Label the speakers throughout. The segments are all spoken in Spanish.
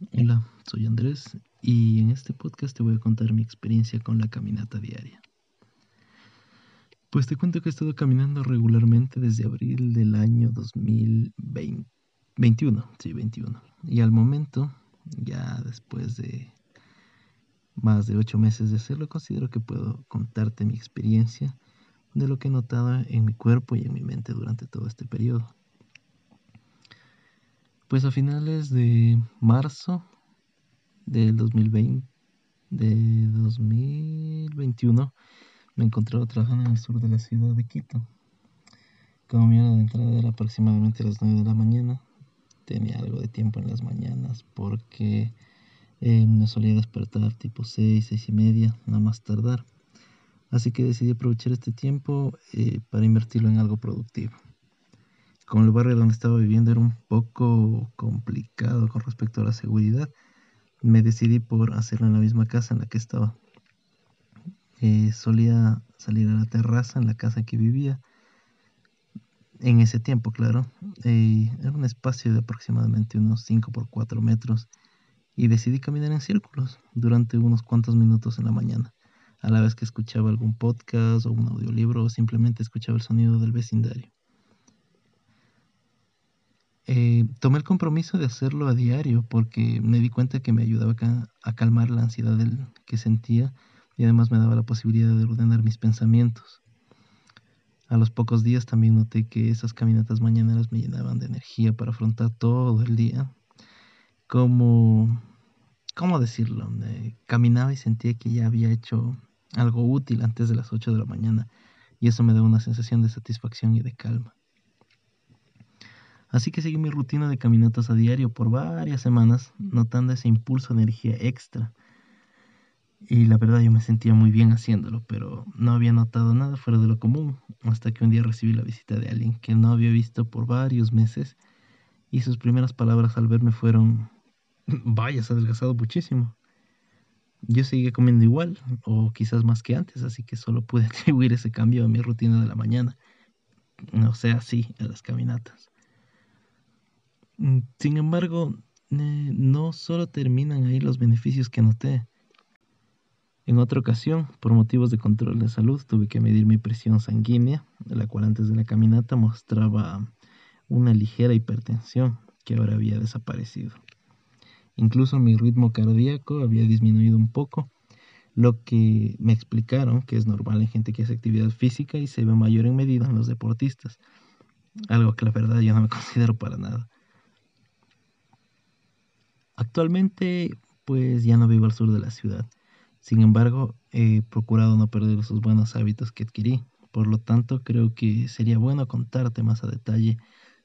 Speaker 1: Hola, soy Andrés y en este podcast te voy a contar mi experiencia con la caminata diaria. Pues te cuento que he estado caminando regularmente desde abril del año 2021, sí, 21. Y al momento, ya después de más de ocho meses de hacerlo, considero que puedo contarte mi experiencia de lo que he notado en mi cuerpo y en mi mente durante todo este periodo. Pues a finales de marzo del 2020, de 2021, me encontraba trabajando en el sur de la ciudad de Quito. Como mi hora de entrada era aproximadamente las 9 de la mañana, tenía algo de tiempo en las mañanas porque eh, me solía despertar tipo 6, 6 y media, nada más tardar. Así que decidí aprovechar este tiempo eh, para invertirlo en algo productivo como el barrio donde estaba viviendo era un poco complicado con respecto a la seguridad, me decidí por hacerlo en la misma casa en la que estaba. Eh, solía salir a la terraza en la casa en que vivía. En ese tiempo, claro, eh, era un espacio de aproximadamente unos 5 por 4 metros y decidí caminar en círculos durante unos cuantos minutos en la mañana, a la vez que escuchaba algún podcast o un audiolibro o simplemente escuchaba el sonido del vecindario. Eh, tomé el compromiso de hacerlo a diario porque me di cuenta que me ayudaba a, calmar la ansiedad que sentía y además me daba la posibilidad de ordenar mis pensamientos. A los pocos días también noté que esas caminatas mañaneras me llenaban de energía para afrontar todo el día. Como, ¿cómo decirlo? caminaba y sentía que ya había hecho algo útil antes de las 8 de la mañana y eso me daba una sensación de satisfacción y de calma. Así que seguí mi rutina de caminatas a diario por varias semanas, notando ese impulso de energía extra. Y la verdad yo me sentía muy bien haciéndolo, pero no había notado nada fuera de lo común, hasta que un día recibí la visita de alguien que no había visto por varios meses, y sus primeras palabras al verme fueron, vaya, has adelgazado muchísimo. Yo seguía comiendo igual, o quizás más que antes, así que solo pude atribuir ese cambio a mi rutina de la mañana, o sea, sí, a las caminatas. Mm, sin embargo, eh, no solo terminan ahí los beneficios que noté. En otra ocasión, por motivos de control de salud, tuve que medir mi presión sanguínea, la cual antes de la caminata mostraba una ligera hipertensión que ahora había desaparecido. Incluso mi ritmo cardíaco había disminuido un poco, lo que me explicaron que es normal en gente que hace actividad física y se ve mayor en medida en los deportistas, algo que la verdad yo no me considero para nada. Actualmente, pues ya no vivo al sur de la ciudad. Sin embargo, he procurado no perder esos buenos hábitos que adquirí. Por lo tanto, creo que sería bueno contarte más a detalle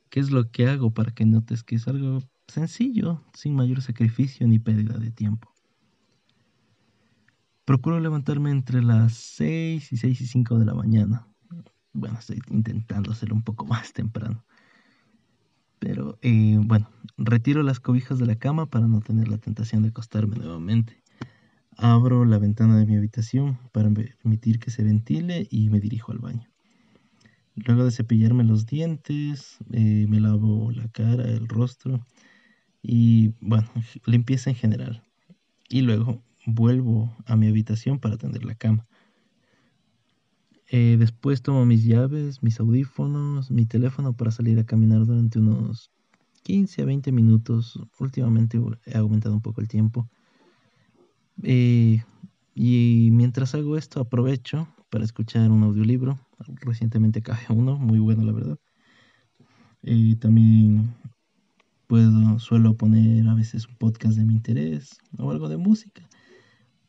Speaker 1: qué es lo que hago para que notes que es algo sencillo, sin mayor sacrificio ni pérdida de tiempo. Procuro levantarme entre las 6 y 6 y 5 de la mañana. Bueno, estoy intentando hacerlo un poco más temprano. Pero eh, bueno, retiro las cobijas de la cama para no tener la tentación de acostarme nuevamente. Abro la ventana de mi habitación para permitir que se ventile y me dirijo al baño. Luego de cepillarme los dientes, eh, me lavo la cara, el rostro y bueno, limpieza en general. Y luego vuelvo a mi habitación para tender la cama. Eh, después tomo mis llaves, mis audífonos, mi teléfono para salir a caminar durante unos 15 a 20 minutos. Últimamente he aumentado un poco el tiempo. Eh, y mientras hago esto aprovecho para escuchar un audiolibro. Recientemente acabé uno, muy bueno la verdad. Eh, también puedo, suelo poner a veces un podcast de mi interés o algo de música.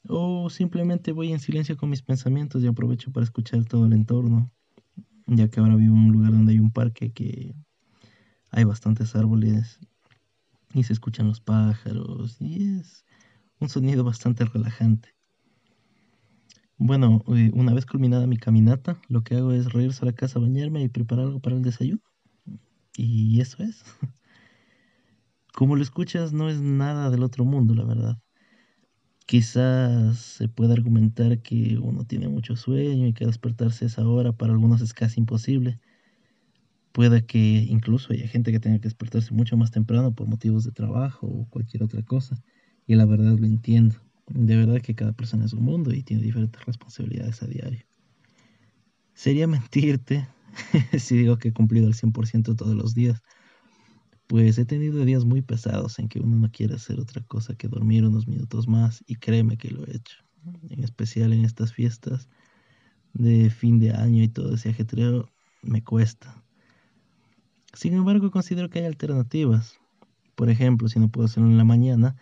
Speaker 1: O simplemente voy en silencio con mis pensamientos y aprovecho para escuchar todo el entorno, ya que ahora vivo en un lugar donde hay un parque que hay bastantes árboles y se escuchan los pájaros y es un sonido bastante relajante. Bueno, eh, una vez culminada mi caminata, lo que hago es regresar a la casa bañarme y preparar algo para el desayuno. Y eso es. Como lo escuchas, no es nada del otro mundo, la verdad. Quizás se pueda argumentar que uno tiene mucho sueño y que despertarse esa hora para algunos es casi imposible. Puede que incluso haya gente que tenga que despertarse mucho más temprano por motivos de trabajo o cualquier otra cosa. Y la verdad lo entiendo. De verdad que cada persona es un mundo y tiene diferentes responsabilidades a diario. Sería mentirte si digo que he cumplido el 100% todos los días. Pues he tenido días muy pesados en que uno no quiere hacer otra cosa que dormir unos minutos más y créeme que lo he hecho. En especial en estas fiestas de fin de año y todo ese ajetreo me cuesta. Sin embargo, considero que hay alternativas. Por ejemplo, si no puedo hacerlo en la mañana,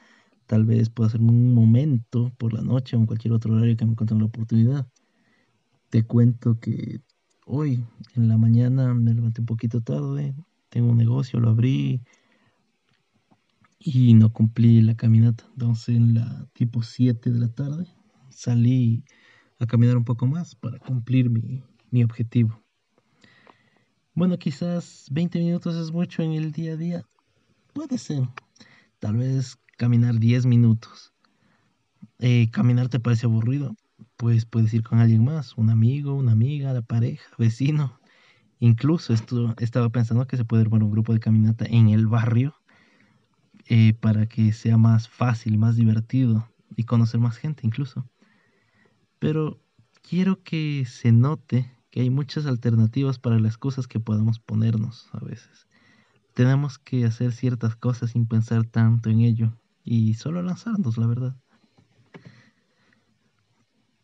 Speaker 1: tal vez puedo hacerlo en un momento por la noche o en cualquier otro horario que me encuentre la oportunidad. Te cuento que hoy en la mañana me levanté un poquito tarde, tengo un negocio, lo abrí y no cumplí la caminata. Entonces en la tipo 7 de la tarde salí a caminar un poco más para cumplir mi, mi objetivo. Bueno, quizás 20 minutos es mucho en el día a día. Puede ser. Tal vez caminar 10 minutos. Eh, caminar te parece aburrido. Pues puedes ir con alguien más, un amigo, una amiga, la pareja, vecino. Incluso esto, estaba pensando que se puede armar un grupo de caminata en el barrio eh, para que sea más fácil, más divertido y conocer más gente incluso. Pero quiero que se note que hay muchas alternativas para las cosas que podamos ponernos a veces. Tenemos que hacer ciertas cosas sin pensar tanto en ello y solo lanzarnos, la verdad.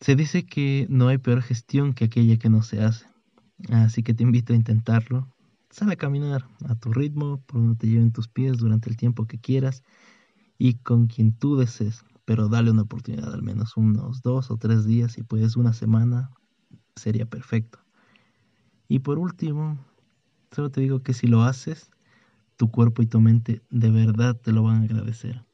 Speaker 1: Se dice que no hay peor gestión que aquella que no se hace, así que te invito a intentarlo. Sal a caminar a tu ritmo, por donde te lleven tus pies durante el tiempo que quieras y con quien tú desees, pero dale una oportunidad, al menos unos dos o tres días, si puedes una semana, sería perfecto. Y por último, solo te digo que si lo haces, tu cuerpo y tu mente de verdad te lo van a agradecer.